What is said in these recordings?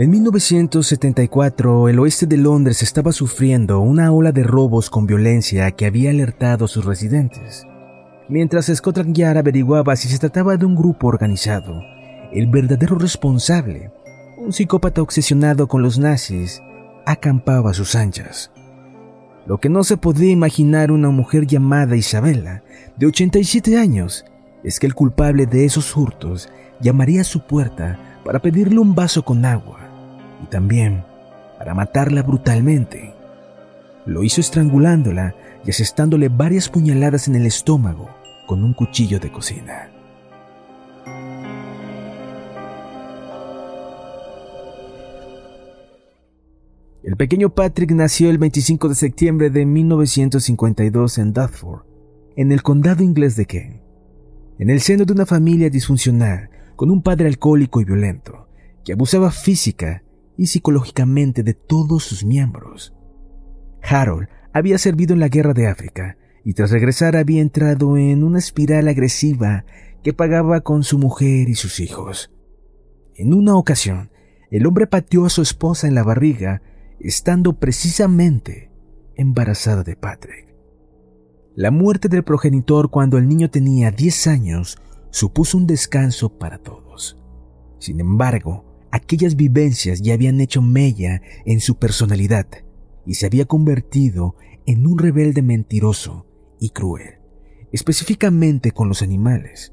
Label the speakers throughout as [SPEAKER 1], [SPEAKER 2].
[SPEAKER 1] En 1974, el oeste de Londres estaba sufriendo una ola de robos con violencia que había alertado a sus residentes. Mientras Scotland Yard averiguaba si se trataba de un grupo organizado, el verdadero responsable, un psicópata obsesionado con los nazis, acampaba a sus anchas. Lo que no se podía imaginar una mujer llamada Isabela, de 87 años, es que el culpable de esos hurtos llamaría a su puerta para pedirle un vaso con agua y también para matarla brutalmente. Lo hizo estrangulándola y asestándole varias puñaladas en el estómago con un cuchillo de cocina. El pequeño Patrick nació el 25 de septiembre de 1952 en Dudford, en el condado inglés de Kent, en el seno de una familia disfuncional con un padre alcohólico y violento, que abusaba física y psicológicamente de todos sus miembros. Harold había servido en la guerra de África y tras regresar había entrado en una espiral agresiva que pagaba con su mujer y sus hijos. En una ocasión, el hombre pateó a su esposa en la barriga estando precisamente embarazada de Patrick. La muerte del progenitor cuando el niño tenía 10 años supuso un descanso para todos. Sin embargo, aquellas vivencias ya habían hecho mella en su personalidad y se había convertido en un rebelde mentiroso y cruel, específicamente con los animales.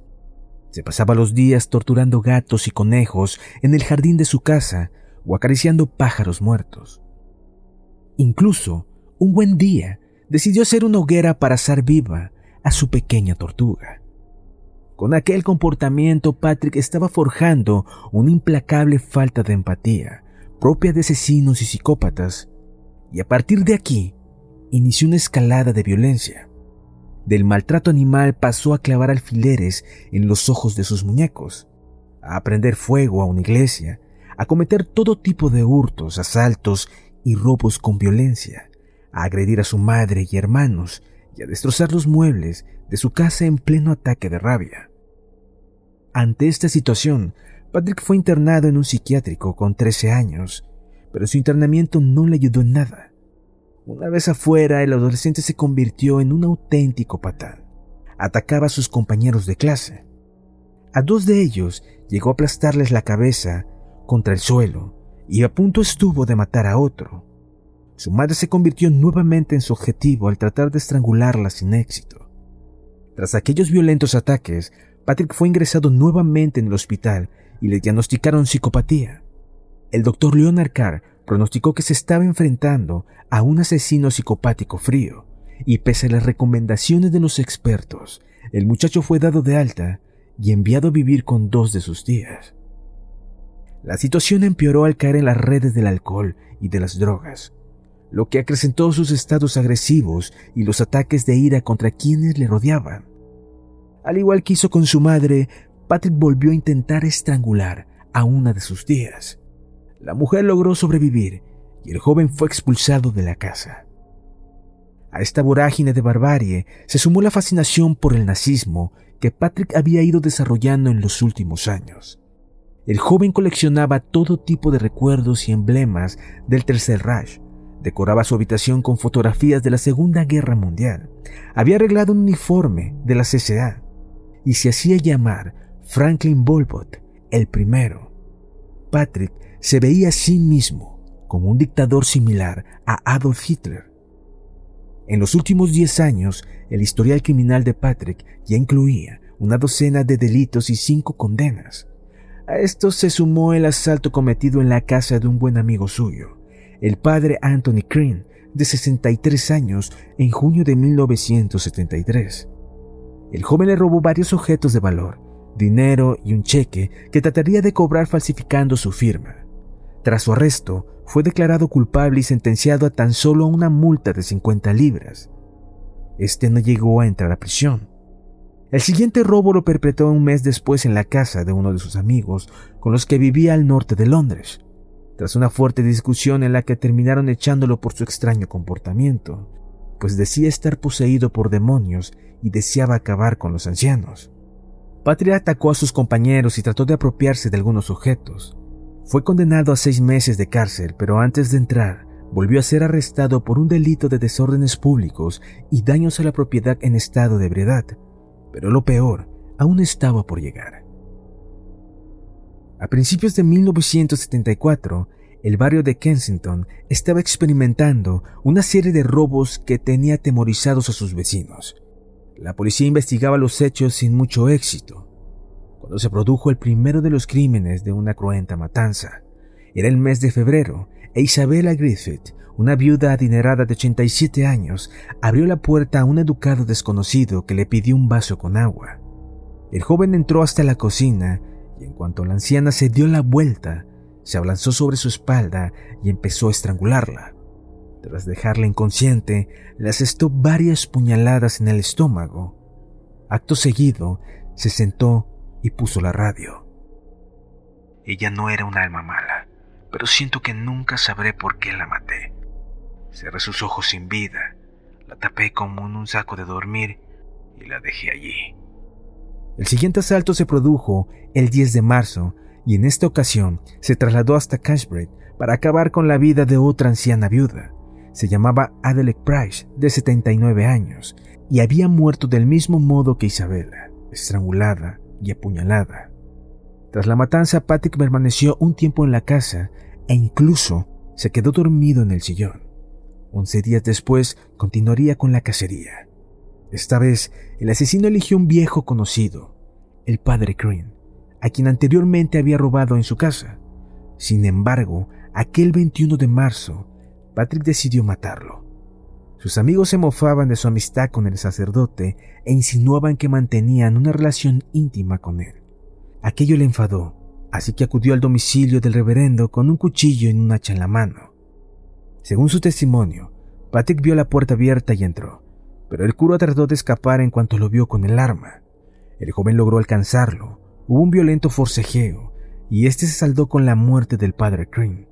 [SPEAKER 1] Se pasaba los días torturando gatos y conejos en el jardín de su casa o acariciando pájaros muertos. Incluso, un buen día, decidió hacer una hoguera para asar viva a su pequeña tortuga. Con aquel comportamiento, Patrick estaba forjando una implacable falta de empatía, propia de asesinos y psicópatas, y a partir de aquí, inició una escalada de violencia. Del maltrato animal pasó a clavar alfileres en los ojos de sus muñecos, a prender fuego a una iglesia, a cometer todo tipo de hurtos, asaltos y robos con violencia, a agredir a su madre y hermanos y a destrozar los muebles de su casa en pleno ataque de rabia. Ante esta situación, Patrick fue internado en un psiquiátrico con 13 años, pero su internamiento no le ayudó en nada. Una vez afuera, el adolescente se convirtió en un auténtico patán. Atacaba a sus compañeros de clase. A dos de ellos llegó a aplastarles la cabeza contra el suelo y a punto estuvo de matar a otro. Su madre se convirtió nuevamente en su objetivo al tratar de estrangularla sin éxito. Tras aquellos violentos ataques, Patrick fue ingresado nuevamente en el hospital y le diagnosticaron psicopatía. El doctor Leonard Carr pronosticó que se estaba enfrentando a un asesino psicopático frío, y pese a las recomendaciones de los expertos, el muchacho fue dado de alta y enviado a vivir con dos de sus tías. La situación empeoró al caer en las redes del alcohol y de las drogas, lo que acrecentó sus estados agresivos y los ataques de ira contra quienes le rodeaban. Al igual que hizo con su madre, Patrick volvió a intentar estrangular a una de sus tías. La mujer logró sobrevivir y el joven fue expulsado de la casa. A esta vorágine de barbarie se sumó la fascinación por el nazismo que Patrick había ido desarrollando en los últimos años. El joven coleccionaba todo tipo de recuerdos y emblemas del Tercer Reich. Decoraba su habitación con fotografías de la Segunda Guerra Mundial. Había arreglado un uniforme de la CSA y se hacía llamar Franklin Bolbot el primero. Patrick se veía a sí mismo como un dictador similar a Adolf Hitler. En los últimos 10 años, el historial criminal de Patrick ya incluía una docena de delitos y cinco condenas. A esto se sumó el asalto cometido en la casa de un buen amigo suyo, el padre Anthony Crane, de 63 años, en junio de 1973. El joven le robó varios objetos de valor, dinero y un cheque que trataría de cobrar falsificando su firma. Tras su arresto, fue declarado culpable y sentenciado a tan solo una multa de 50 libras. Este no llegó a entrar a prisión. El siguiente robo lo perpetró un mes después en la casa de uno de sus amigos con los que vivía al norte de Londres, tras una fuerte discusión en la que terminaron echándolo por su extraño comportamiento, pues decía estar poseído por demonios y deseaba acabar con los ancianos. Patrick atacó a sus compañeros y trató de apropiarse de algunos objetos. Fue condenado a seis meses de cárcel, pero antes de entrar, volvió a ser arrestado por un delito de desórdenes públicos y daños a la propiedad en estado de ebriedad. Pero lo peor aún estaba por llegar. A principios de 1974, el barrio de Kensington estaba experimentando una serie de robos que tenía atemorizados a sus vecinos. La policía investigaba los hechos sin mucho éxito. Cuando se produjo el primero de los crímenes de una cruenta matanza, era el mes de febrero e Isabella Griffith, una viuda adinerada de 87 años, abrió la puerta a un educado desconocido que le pidió un vaso con agua. El joven entró hasta la cocina y en cuanto la anciana se dio la vuelta, se abalanzó sobre su espalda y empezó a estrangularla. Tras dejarla inconsciente, le asestó varias puñaladas en el estómago. Acto seguido, se sentó y puso la radio. Ella no era un alma mala, pero siento que nunca sabré por qué la maté. Cerré sus ojos sin vida, la tapé como en un saco de dormir y la dejé allí. El siguiente asalto se produjo el 10 de marzo y en esta ocasión se trasladó hasta Cashbridge para acabar con la vida de otra anciana viuda. Se llamaba Adelaide Price, de 79 años, y había muerto del mismo modo que Isabella, estrangulada y apuñalada. Tras la matanza, Patrick permaneció un tiempo en la casa e incluso se quedó dormido en el sillón. Once días después continuaría con la cacería. Esta vez, el asesino eligió un viejo conocido, el padre Green, a quien anteriormente había robado en su casa. Sin embargo, aquel 21 de marzo, Patrick decidió matarlo. Sus amigos se mofaban de su amistad con el sacerdote e insinuaban que mantenían una relación íntima con él. Aquello le enfadó, así que acudió al domicilio del reverendo con un cuchillo y un hacha en la mano. Según su testimonio, Patrick vio la puerta abierta y entró pero el cura trató de escapar en cuanto lo vio con el arma. El joven logró alcanzarlo, hubo un violento forcejeo, y este se saldó con la muerte del padre Green.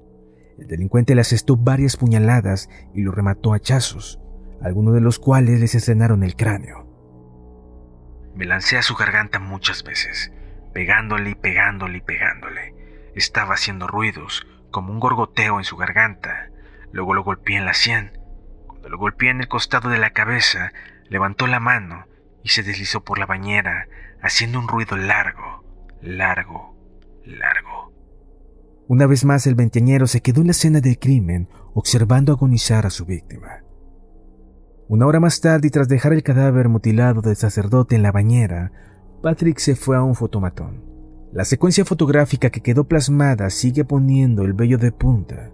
[SPEAKER 1] El delincuente le asestó varias puñaladas y lo remató a hachazos, algunos de los cuales le escenaron el cráneo. Me lancé a su garganta muchas veces, pegándole y pegándole y pegándole. Estaba haciendo ruidos, como un gorgoteo en su garganta. Luego lo golpeé en la sien lo golpeé en el costado de la cabeza, levantó la mano y se deslizó por la bañera, haciendo un ruido largo, largo, largo. Una vez más el veinteañero se quedó en la escena del crimen, observando agonizar a su víctima. Una hora más tarde, y tras dejar el cadáver mutilado del sacerdote en la bañera, Patrick se fue a un fotomatón. La secuencia fotográfica que quedó plasmada sigue poniendo el vello de punta.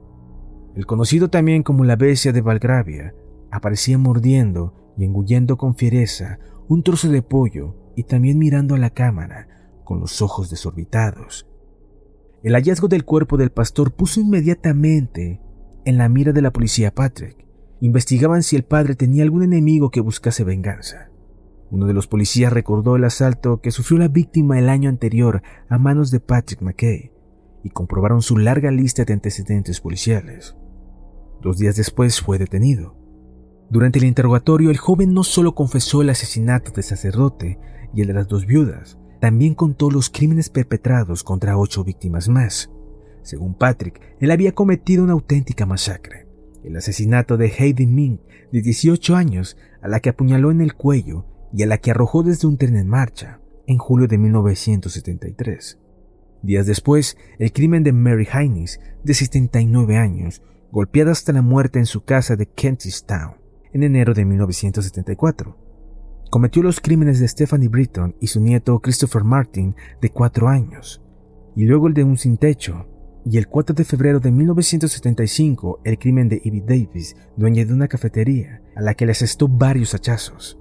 [SPEAKER 1] El conocido también como la bestia de Valgravia aparecía mordiendo y engullendo con fiereza un trozo de pollo y también mirando a la cámara con los ojos desorbitados. El hallazgo del cuerpo del pastor puso inmediatamente en la mira de la policía Patrick. Investigaban si el padre tenía algún enemigo que buscase venganza. Uno de los policías recordó el asalto que sufrió la víctima el año anterior a manos de Patrick McKay y comprobaron su larga lista de antecedentes policiales. Dos días después fue detenido. Durante el interrogatorio, el joven no solo confesó el asesinato del sacerdote y el de las dos viudas, también contó los crímenes perpetrados contra ocho víctimas más. Según Patrick, él había cometido una auténtica masacre. El asesinato de Heidi Ming, de 18 años, a la que apuñaló en el cuello y a la que arrojó desde un tren en marcha, en julio de 1973. Días después, el crimen de Mary Hines, de 79 años, golpeada hasta la muerte en su casa de Kentish Town en enero de 1974. Cometió los crímenes de Stephanie Britton y su nieto Christopher Martin, de cuatro años, y luego el de un sin techo, y el 4 de febrero de 1975 el crimen de Ivy Davis, dueña de una cafetería, a la que le asestó varios hachazos.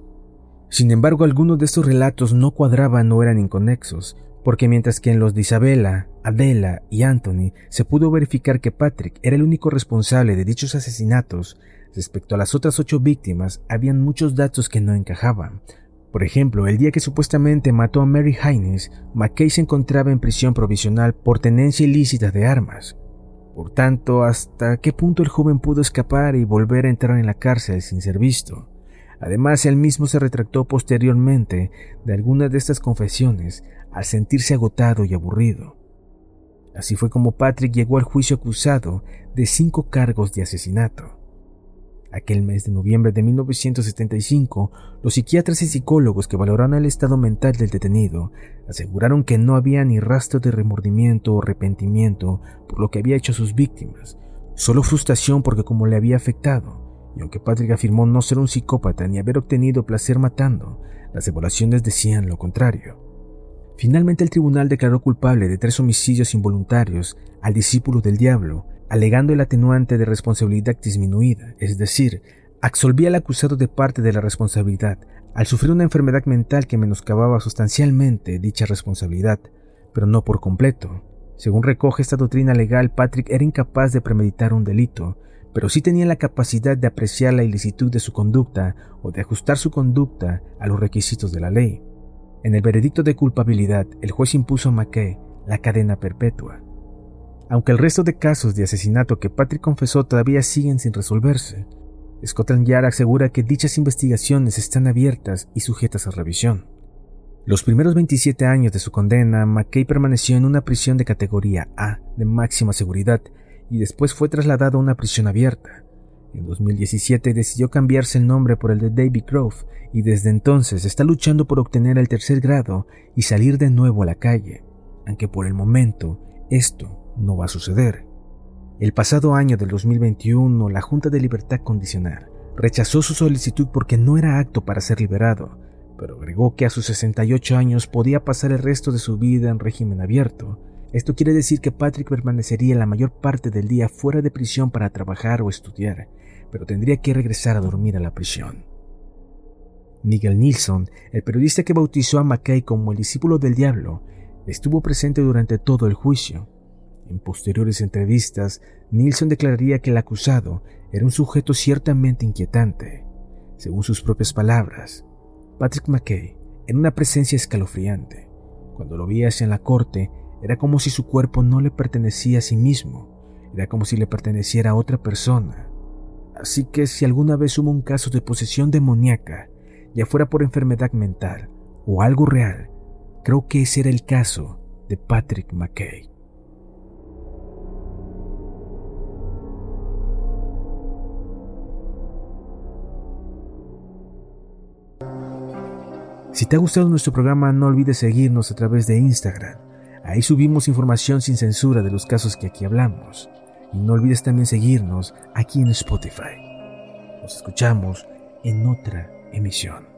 [SPEAKER 1] Sin embargo, algunos de estos relatos no cuadraban o eran inconexos, porque mientras que en los de Isabella, Adela y Anthony se pudo verificar que Patrick era el único responsable de dichos asesinatos, Respecto a las otras ocho víctimas, habían muchos datos que no encajaban. Por ejemplo, el día que supuestamente mató a Mary Hines, McKay se encontraba en prisión provisional por tenencia ilícita de armas. Por tanto, ¿hasta qué punto el joven pudo escapar y volver a entrar en la cárcel sin ser visto? Además, él mismo se retractó posteriormente de algunas de estas confesiones al sentirse agotado y aburrido. Así fue como Patrick llegó al juicio acusado de cinco cargos de asesinato. Aquel mes de noviembre de 1975, los psiquiatras y psicólogos que valoraron el estado mental del detenido aseguraron que no había ni rastro de remordimiento o arrepentimiento por lo que había hecho a sus víctimas, solo frustración porque como le había afectado, y aunque Patrick afirmó no ser un psicópata ni haber obtenido placer matando, las evaluaciones decían lo contrario. Finalmente el tribunal declaró culpable de tres homicidios involuntarios al discípulo del diablo alegando el atenuante de responsabilidad disminuida, es decir, absolvía al acusado de parte de la responsabilidad al sufrir una enfermedad mental que menoscababa sustancialmente dicha responsabilidad, pero no por completo. Según recoge esta doctrina legal, Patrick era incapaz de premeditar un delito, pero sí tenía la capacidad de apreciar la ilicitud de su conducta o de ajustar su conducta a los requisitos de la ley. En el veredicto de culpabilidad, el juez impuso a McKay la cadena perpetua. Aunque el resto de casos de asesinato que Patrick confesó todavía siguen sin resolverse, Scotland Yard asegura que dichas investigaciones están abiertas y sujetas a revisión. Los primeros 27 años de su condena, McKay permaneció en una prisión de categoría A de máxima seguridad y después fue trasladado a una prisión abierta. En 2017 decidió cambiarse el nombre por el de David Grove y desde entonces está luchando por obtener el tercer grado y salir de nuevo a la calle, aunque por el momento esto no va a suceder. El pasado año del 2021, la Junta de Libertad Condicional rechazó su solicitud porque no era acto para ser liberado, pero agregó que a sus 68 años podía pasar el resto de su vida en régimen abierto. Esto quiere decir que Patrick permanecería la mayor parte del día fuera de prisión para trabajar o estudiar, pero tendría que regresar a dormir a la prisión. Nigel Nilsson, el periodista que bautizó a McKay como el discípulo del diablo, estuvo presente durante todo el juicio. En posteriores entrevistas, Nilsson declararía que el acusado era un sujeto ciertamente inquietante. Según sus propias palabras, Patrick McKay era una presencia escalofriante. Cuando lo veías en la corte, era como si su cuerpo no le pertenecía a sí mismo, era como si le perteneciera a otra persona. Así que si alguna vez hubo un caso de posesión demoníaca, ya fuera por enfermedad mental o algo real, creo que ese era el caso de Patrick McKay. Si te ha gustado nuestro programa, no olvides seguirnos a través de Instagram. Ahí subimos información sin censura de los casos que aquí hablamos. Y no olvides también seguirnos aquí en Spotify. Nos escuchamos en otra emisión.